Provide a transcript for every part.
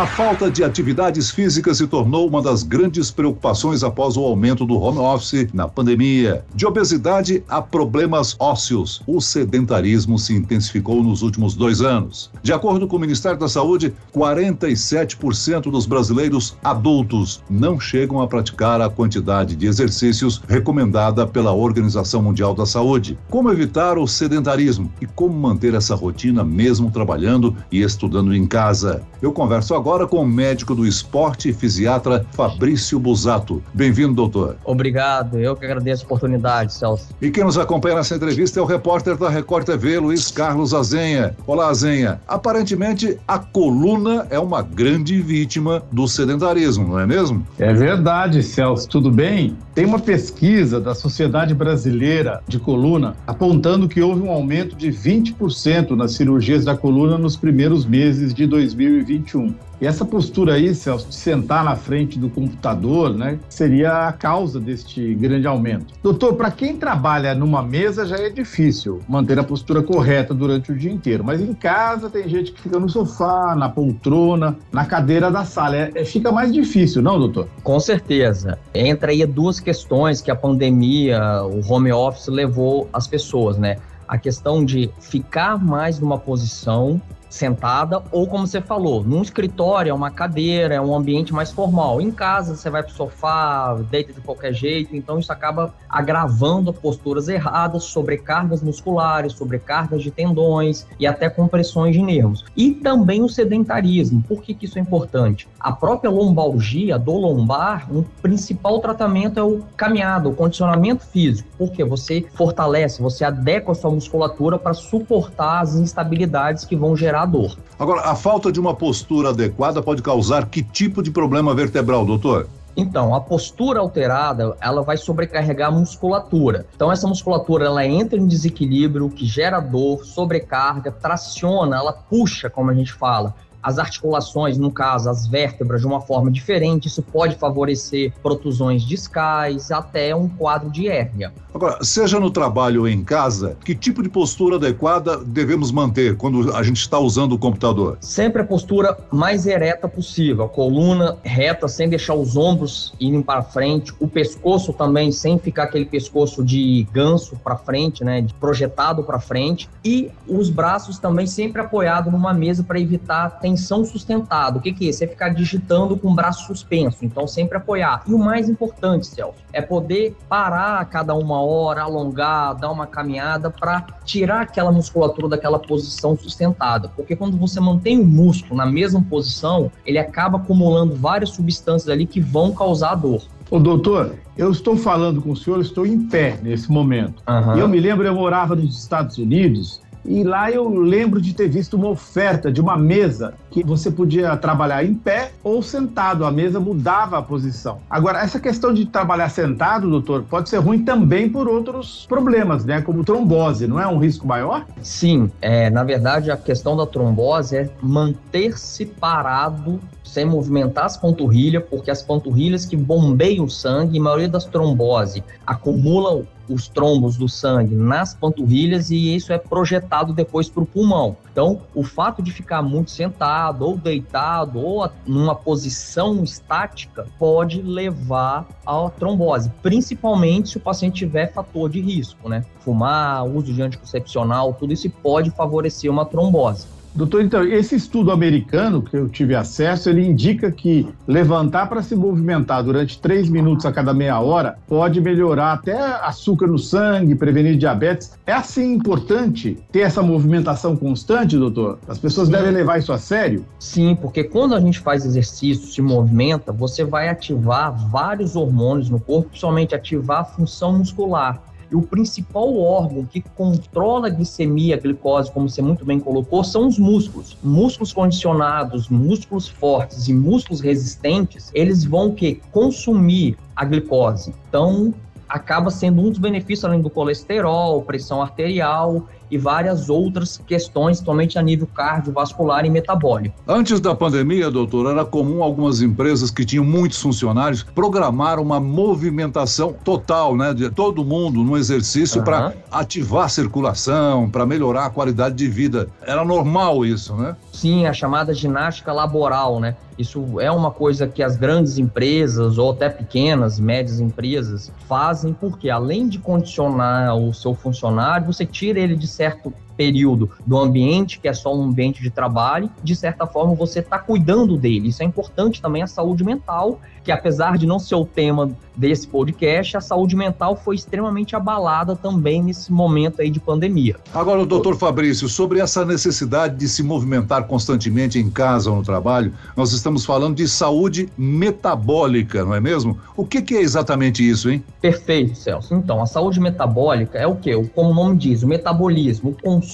A falta de atividades físicas se tornou uma das grandes preocupações após o aumento do home office na pandemia. De obesidade a problemas ósseos, o sedentarismo se intensificou nos últimos dois anos. De acordo com o Ministério da Saúde, 47% dos brasileiros adultos não chegam a praticar a quantidade de exercícios recomendada pela Organização Mundial da Saúde. Como evitar o sedentarismo e como manter essa rotina mesmo trabalhando e estudando em casa? Eu converso agora com o médico do esporte e fisiatra Fabrício Busato. Bem-vindo, doutor. Obrigado, eu que agradeço a oportunidade, Celso. E quem nos acompanha nessa entrevista é o repórter da Record TV, Luiz Carlos Azenha. Olá, Azenha. Aparentemente, a coluna é uma grande vítima do sedentarismo, não é mesmo? É verdade, Celso. Tudo bem? Tem uma pesquisa da Sociedade Brasileira de Coluna apontando que houve um aumento de 20% nas cirurgias da coluna nos primeiros meses de 2021. E essa postura aí, Celso, de sentar na frente do computador, né, seria a causa deste grande aumento. Doutor, para quem trabalha numa mesa já é difícil manter a postura correta durante o dia inteiro, mas em casa tem gente que fica no sofá, na poltrona, na cadeira da sala. É, é, fica mais difícil, não, doutor? Com certeza. Entra aí duas questões que a pandemia, o home office levou as pessoas, né? A questão de ficar mais numa posição sentada, ou como você falou, num escritório é uma cadeira, é um ambiente mais formal. Em casa você vai pro sofá, deita de qualquer jeito, então isso acaba agravando posturas erradas, sobrecargas musculares, sobrecargas de tendões e até compressões de nervos. E também o sedentarismo. Por que, que isso é importante? A própria lombalgia do lombar, um principal tratamento é o caminhada, o condicionamento físico, porque você fortalece, você adequa a sua musculatura para suportar as instabilidades que vão gerar dor. Agora, a falta de uma postura adequada pode causar que tipo de problema vertebral, doutor? Então, a postura alterada, ela vai sobrecarregar a musculatura. Então, essa musculatura, ela entra em desequilíbrio, que gera dor, sobrecarga, traciona, ela puxa, como a gente fala as articulações, no caso, as vértebras, de uma forma diferente. Isso pode favorecer protusões discais, até um quadro de hérnia. Agora, seja no trabalho ou em casa, que tipo de postura adequada devemos manter quando a gente está usando o computador? Sempre a postura mais ereta possível, a coluna reta, sem deixar os ombros irem para frente, o pescoço também sem ficar aquele pescoço de ganso para frente, né, projetado para frente, e os braços também sempre apoiados numa mesa para evitar tensão sustentada. O que, que é? Você ficar digitando com o braço suspenso, então sempre apoiar. E o mais importante, Celso, é poder parar a cada uma hora, alongar, dar uma caminhada para tirar aquela musculatura daquela posição sustentada. Porque quando você mantém o músculo na mesma posição, ele acaba acumulando várias substâncias ali que vão causar dor. Ô, doutor, eu estou falando com o senhor, estou em pé nesse momento. Uhum. Eu me lembro, eu morava nos Estados Unidos e lá eu lembro de ter visto uma oferta de uma mesa que você podia trabalhar em pé ou sentado. A mesa mudava a posição. Agora, essa questão de trabalhar sentado, doutor, pode ser ruim também por outros problemas, né? Como trombose, não é um risco maior? Sim, é, na verdade a questão da trombose é manter-se parado sem movimentar as panturrilhas, porque as panturrilhas que bombeiam o sangue, a maioria das tromboses acumulam os trombos do sangue nas panturrilhas e isso é projetado depois para o pulmão. Então, o fato de ficar muito sentado ou deitado ou numa posição estática pode levar à trombose, principalmente se o paciente tiver fator de risco, né? Fumar, uso de anticoncepcional, tudo isso pode favorecer uma trombose. Doutor, então, esse estudo americano que eu tive acesso, ele indica que levantar para se movimentar durante três minutos a cada meia hora pode melhorar até açúcar no sangue, prevenir diabetes. É assim importante ter essa movimentação constante, doutor? As pessoas Sim. devem levar isso a sério? Sim, porque quando a gente faz exercício, se movimenta, você vai ativar vários hormônios no corpo, principalmente ativar a função muscular. E o principal órgão que controla a glicemia, a glicose, como você muito bem colocou, são os músculos. Músculos condicionados, músculos fortes e músculos resistentes, eles vão que consumir a glicose. Então, acaba sendo um dos benefícios além do colesterol, pressão arterial e várias outras questões, somente a nível cardiovascular e metabólico. Antes da pandemia, doutor, era comum algumas empresas que tinham muitos funcionários programar uma movimentação total, né, de todo mundo no exercício uhum. para ativar a circulação, para melhorar a qualidade de vida. Era normal isso, né? Sim, a chamada ginástica laboral, né? Isso é uma coisa que as grandes empresas ou até pequenas, médias empresas fazem, porque além de condicionar o seu funcionário, você tira ele de certo período do ambiente, que é só um ambiente de trabalho, de certa forma você está cuidando dele. Isso é importante também a saúde mental, que apesar de não ser o tema desse podcast, a saúde mental foi extremamente abalada também nesse momento aí de pandemia. Agora, doutor Fabrício, sobre essa necessidade de se movimentar constantemente em casa ou no trabalho, nós estamos falando de saúde metabólica, não é mesmo? O que, que é exatamente isso, hein? Perfeito, Celso. Então, a saúde metabólica é o quê? Como o nome diz, o metabolismo, o consumo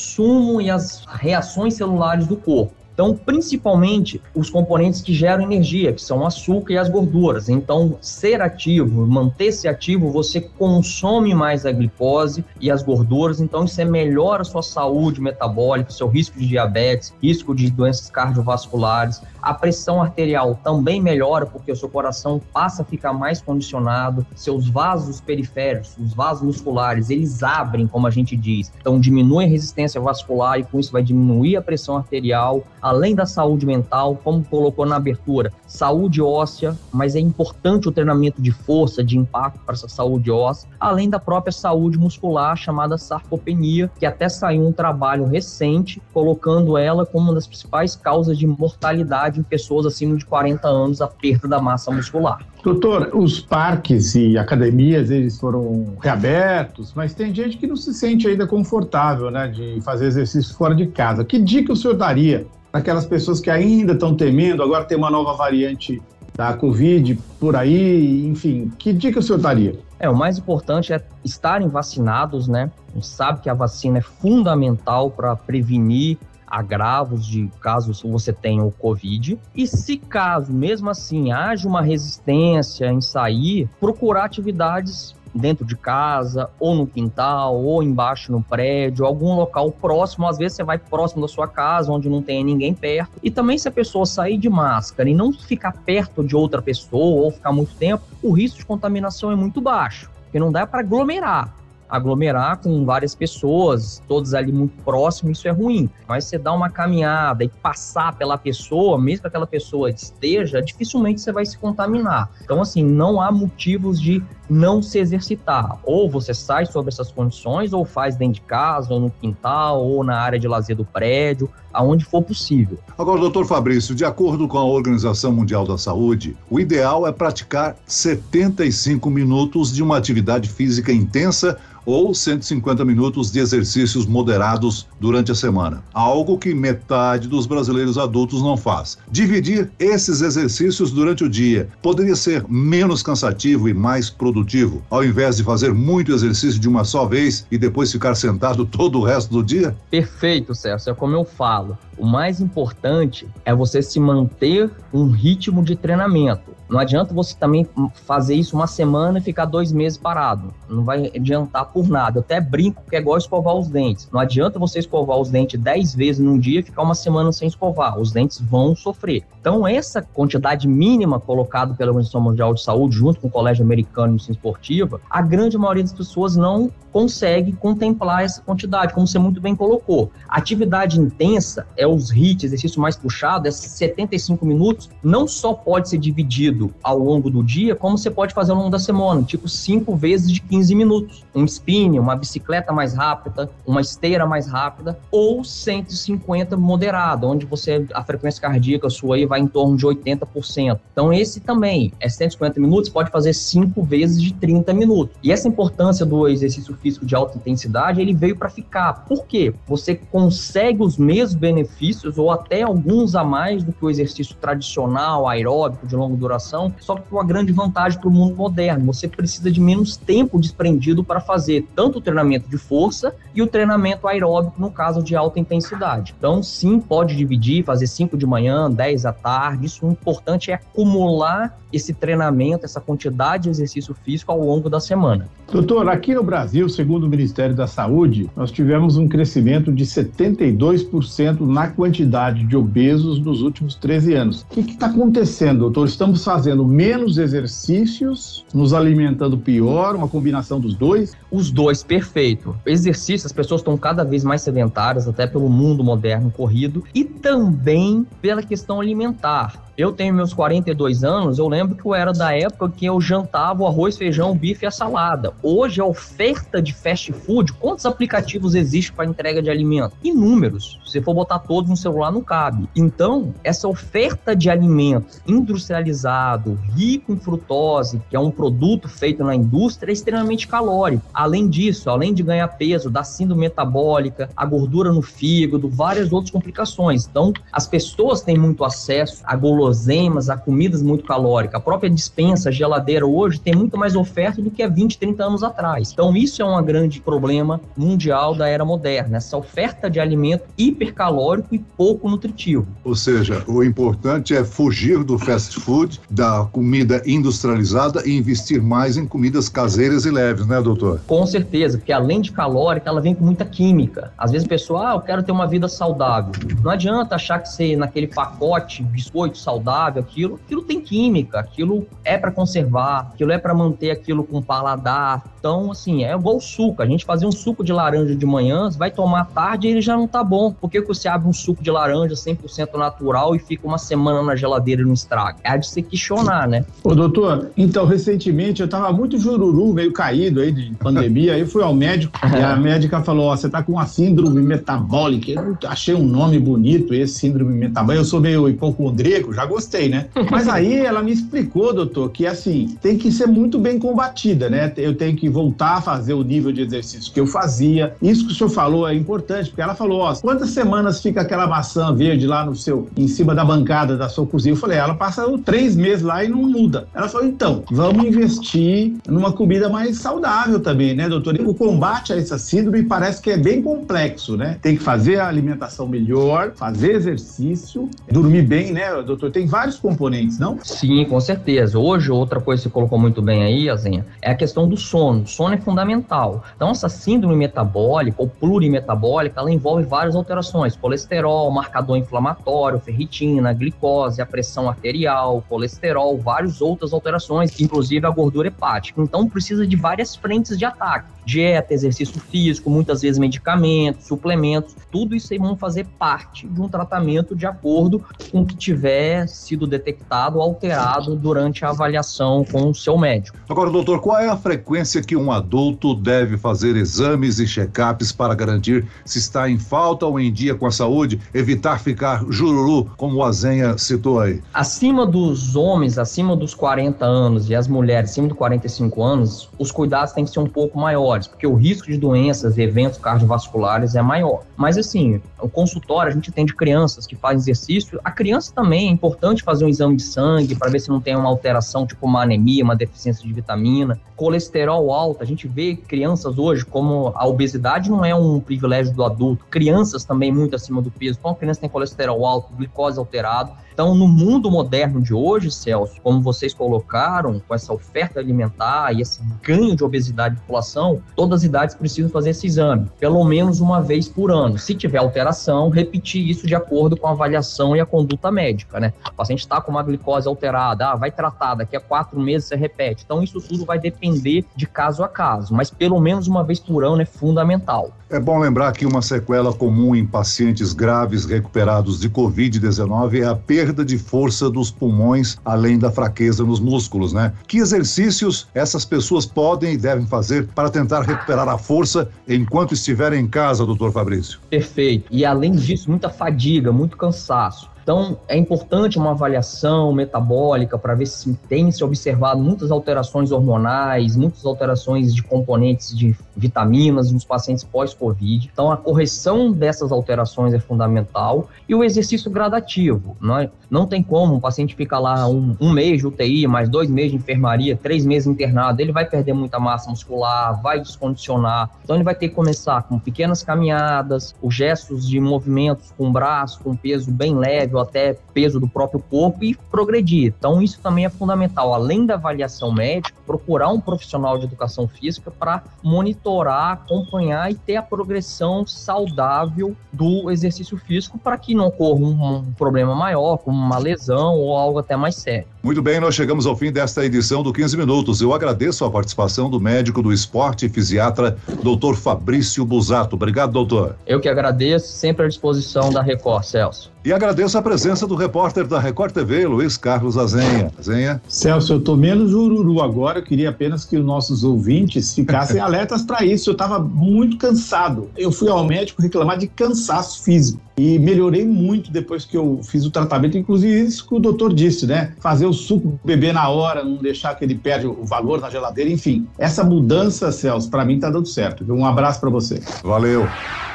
e as reações celulares do corpo. Então, principalmente os componentes que geram energia, que são o açúcar e as gorduras. Então, ser ativo, manter-se ativo, você consome mais a glicose e as gorduras. Então, isso é melhora a sua saúde metabólica, seu risco de diabetes, risco de doenças cardiovasculares. A pressão arterial também melhora porque o seu coração passa a ficar mais condicionado, seus vasos periféricos, os vasos musculares, eles abrem, como a gente diz. Então, diminui a resistência vascular e com isso vai diminuir a pressão arterial além da saúde mental, como colocou na abertura, saúde óssea, mas é importante o treinamento de força, de impacto para essa saúde óssea, além da própria saúde muscular, chamada sarcopenia, que até saiu um trabalho recente colocando ela como uma das principais causas de mortalidade em pessoas acima de 40 anos, a perda da massa muscular. Doutor, os parques e academias, eles foram reabertos, mas tem gente que não se sente ainda confortável, né, de fazer exercício fora de casa. Que dica o senhor daria aquelas pessoas que ainda estão temendo, agora tem uma nova variante da Covid por aí, enfim, que dica o senhor daria? É, o mais importante é estarem vacinados, né? A gente sabe que a vacina é fundamental para prevenir agravos de caso você tenha o Covid. E se caso, mesmo assim, haja uma resistência em sair, procurar atividades dentro de casa, ou no quintal, ou embaixo no prédio, algum local próximo. Às vezes você vai próximo da sua casa, onde não tem ninguém perto. E também se a pessoa sair de máscara e não ficar perto de outra pessoa ou ficar muito tempo, o risco de contaminação é muito baixo, porque não dá para aglomerar aglomerar com várias pessoas, todos ali muito próximos, isso é ruim. Mas você dá uma caminhada e passar pela pessoa, mesmo que aquela pessoa esteja, dificilmente você vai se contaminar. Então, assim, não há motivos de não se exercitar. Ou você sai sobre essas condições, ou faz dentro de casa, ou no quintal, ou na área de lazer do prédio, aonde for possível. Agora, doutor Fabrício, de acordo com a Organização Mundial da Saúde, o ideal é praticar 75 minutos de uma atividade física intensa ou 150 minutos de exercícios moderados durante a semana, algo que metade dos brasileiros adultos não faz. Dividir esses exercícios durante o dia poderia ser menos cansativo e mais produtivo, ao invés de fazer muito exercício de uma só vez e depois ficar sentado todo o resto do dia? Perfeito, Celso. É como eu falo. O mais importante é você se manter um ritmo de treinamento. Não adianta você também fazer isso uma semana e ficar dois meses parado. Não vai adiantar por nada. Eu até brinco que é igual escovar os dentes. Não adianta você escovar os dentes dez vezes num dia e ficar uma semana sem escovar. Os dentes vão sofrer. Então, essa quantidade mínima colocada pela Organização Mundial de Saúde, junto com o Colégio Americano de Medicina Esportiva, a grande maioria das pessoas não consegue contemplar essa quantidade, como você muito bem colocou. Atividade intensa é os HIIT, exercício mais puxado, é 75 minutos, não só pode ser dividido ao longo do dia, como você pode fazer ao longo da semana, tipo 5 vezes de 15 minutos. Um spinning, uma bicicleta mais rápida, uma esteira mais rápida, ou 150 moderada, onde você a frequência cardíaca sua aí vai em torno de 80%. Então esse também é 150 minutos, pode fazer 5 vezes de 30 minutos. E essa importância do exercício físico de alta intensidade, ele veio para ficar. Por quê? Você consegue os mesmos benefícios ou até alguns a mais do que o exercício tradicional, aeróbico, de longa duração só que uma grande vantagem para o mundo moderno. Você precisa de menos tempo desprendido para fazer tanto o treinamento de força e o treinamento aeróbico no caso de alta intensidade. Então, sim, pode dividir, fazer 5 de manhã, 10 à tarde. Isso o importante é acumular esse treinamento, essa quantidade de exercício físico ao longo da semana. Doutor, aqui no Brasil, segundo o Ministério da Saúde, nós tivemos um crescimento de 72% na quantidade de obesos nos últimos 13 anos. O que está acontecendo, doutor? Estamos fazendo menos exercícios, nos alimentando pior, uma combinação dos dois? Os dois, perfeito. Exercício, as pessoas estão cada vez mais sedentárias, até pelo mundo moderno corrido, e também pela questão alimentar. Eu tenho meus 42 anos, eu lembro que eu era da época que eu jantava o arroz, feijão, bife e a salada. Hoje a oferta de fast food, quantos aplicativos existe para entrega de alimento? Inúmeros. Se for botar todos no celular, não cabe. Então, essa oferta de alimento industrializado, rico em frutose, que é um produto feito na indústria, é extremamente calórico. Além disso, além de ganhar peso, da síndrome metabólica, a gordura no fígado, várias outras complicações. Então, as pessoas têm muito acesso a guloseimas, a comidas muito calóricas. A própria dispensa, geladeira hoje tem muito mais oferta do que há 20, 30 anos atrás. Então isso é um grande problema mundial da era moderna, essa oferta de alimento hipercalórico e pouco nutritivo. Ou seja, o importante é fugir do fast food, da comida industrializada e investir mais em comidas caseiras e leves, né, doutor? Certeza, porque além de calórica, ela vem com muita química. Às vezes a pessoa, ah, eu quero ter uma vida saudável. Não adianta achar que você, naquele pacote, biscoito saudável, aquilo, aquilo tem química, aquilo é para conservar, aquilo é para manter aquilo com paladar. Então, assim, é igual o suco. A gente fazia um suco de laranja de manhã, vai tomar à tarde e ele já não tá bom. Por que, que você abre um suco de laranja 100% natural e fica uma semana na geladeira e não estraga? É de se questionar, né? Ô, doutor, então, recentemente eu tava muito jururu, meio caído aí de pandemia, aí fui ao médico e a médica falou, ó, você tá com uma síndrome metabólica. Eu achei um nome bonito, esse síndrome metabólica. Eu sou meio hipocondríaco, já gostei, né? Mas aí ela me explicou, doutor, que assim, tem que ser muito bem combatida, né? Eu tenho que voltar a fazer o nível de exercício que eu fazia. Isso que o senhor falou é importante, porque ela falou, ó, quantas semanas fica aquela maçã verde lá no seu, em cima da bancada da sua cozinha? Eu falei, ela passa três meses lá e não muda. Ela falou, então, vamos investir numa comida mais saudável também, né, doutor? O combate a essa síndrome parece que é bem complexo, né? Tem que fazer a alimentação melhor, fazer exercício, dormir bem, né, doutor? tem vários componentes, não? Sim, com certeza. Hoje, outra coisa que você colocou muito bem aí, Azenha, é a questão do sono. O sono é fundamental. Então, essa síndrome metabólica ou plurimetabólica, ela envolve várias alterações: colesterol, marcador inflamatório, ferritina, glicose, a pressão arterial, colesterol, várias outras alterações, inclusive a gordura hepática. Então, precisa de várias frentes de ataque dieta, exercício físico, muitas vezes medicamentos, suplementos, tudo isso aí vão fazer parte de um tratamento de acordo com o que tiver sido detectado ou alterado durante a avaliação com o seu médico. Agora, doutor, qual é a frequência que um adulto deve fazer exames e check-ups para garantir se está em falta ou em dia com a saúde, evitar ficar jururu, como o Azenha citou aí? Acima dos homens, acima dos 40 anos e as mulheres acima dos 45 anos, os cuidados têm que ser um pouco maiores maiores, porque o risco de doenças e eventos cardiovasculares é maior. Mas assim, o consultório, a gente tem de crianças que fazem exercício, a criança também é importante fazer um exame de sangue para ver se não tem uma alteração, tipo uma anemia, uma deficiência de vitamina. Colesterol alto, a gente vê crianças hoje, como a obesidade não é um privilégio do adulto, crianças também muito acima do peso, então a criança tem colesterol alto, glicose alterado, então, no mundo moderno de hoje, Celso, como vocês colocaram, com essa oferta alimentar e esse ganho de obesidade de população, todas as idades precisam fazer esse exame, pelo menos uma vez por ano. Se tiver alteração, repetir isso de acordo com a avaliação e a conduta médica, né? O paciente está com uma glicose alterada, ah, vai tratar, daqui a quatro meses você repete. Então, isso tudo vai depender de caso a caso, mas pelo menos uma vez por ano é fundamental. É bom lembrar que uma sequela comum em pacientes graves recuperados de Covid-19 é a perda de força dos pulmões, além da fraqueza nos músculos, né? Que exercícios essas pessoas podem e devem fazer para tentar recuperar a força enquanto estiverem em casa, doutor Fabrício? Perfeito. E além disso, muita fadiga, muito cansaço. Então, é importante uma avaliação metabólica para ver se tem se observado muitas alterações hormonais, muitas alterações de componentes de vitaminas nos pacientes pós-Covid. Então, a correção dessas alterações é fundamental e o exercício gradativo. Não, é? não tem como um paciente ficar lá um, um mês de UTI, mais dois meses de enfermaria, três meses internado, ele vai perder muita massa muscular, vai descondicionar. Então, ele vai ter que começar com pequenas caminhadas, os gestos de movimentos com o braço, com peso bem leve ou até peso do próprio corpo e progredir. Então, isso também é fundamental. Além da avaliação médica, procurar um profissional de educação física para monitorar acompanhar e ter a progressão saudável do exercício físico para que não ocorra um problema maior, como uma lesão ou algo até mais sério. Muito bem, nós chegamos ao fim desta edição do 15 Minutos. Eu agradeço a participação do médico do esporte e fisiatra, doutor Fabrício Busato. Obrigado, doutor. Eu que agradeço, sempre à disposição da Record, Celso. E agradeço a presença do repórter da Record TV, Luiz Carlos Azenha. Azenha. Celso, eu tô menos ururu agora, eu queria apenas que os nossos ouvintes ficassem alertas para isso. Eu estava muito cansado. Eu fui ao médico reclamar de cansaço físico e melhorei muito depois que eu fiz o tratamento, inclusive isso que o doutor disse, né? Fazer o suco beber na hora, não deixar que ele perde o valor na geladeira, enfim. Essa mudança, Celso, para mim tá dando certo. Um abraço para você. Valeu.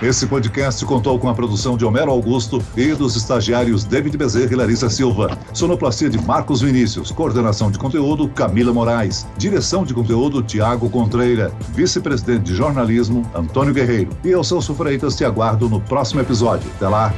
Esse podcast contou com a produção de Homero Augusto e dos estagiários David Bezerra e Larissa Silva. Sonoplastia de Marcos Vinícius. Coordenação de conteúdo Camila Moraes. Direção de conteúdo Tiago Contreira. Vice-presidente de jornalismo Antônio Guerreiro. E eu, Celso Freitas, te aguardo no próximo episódio. Até lá.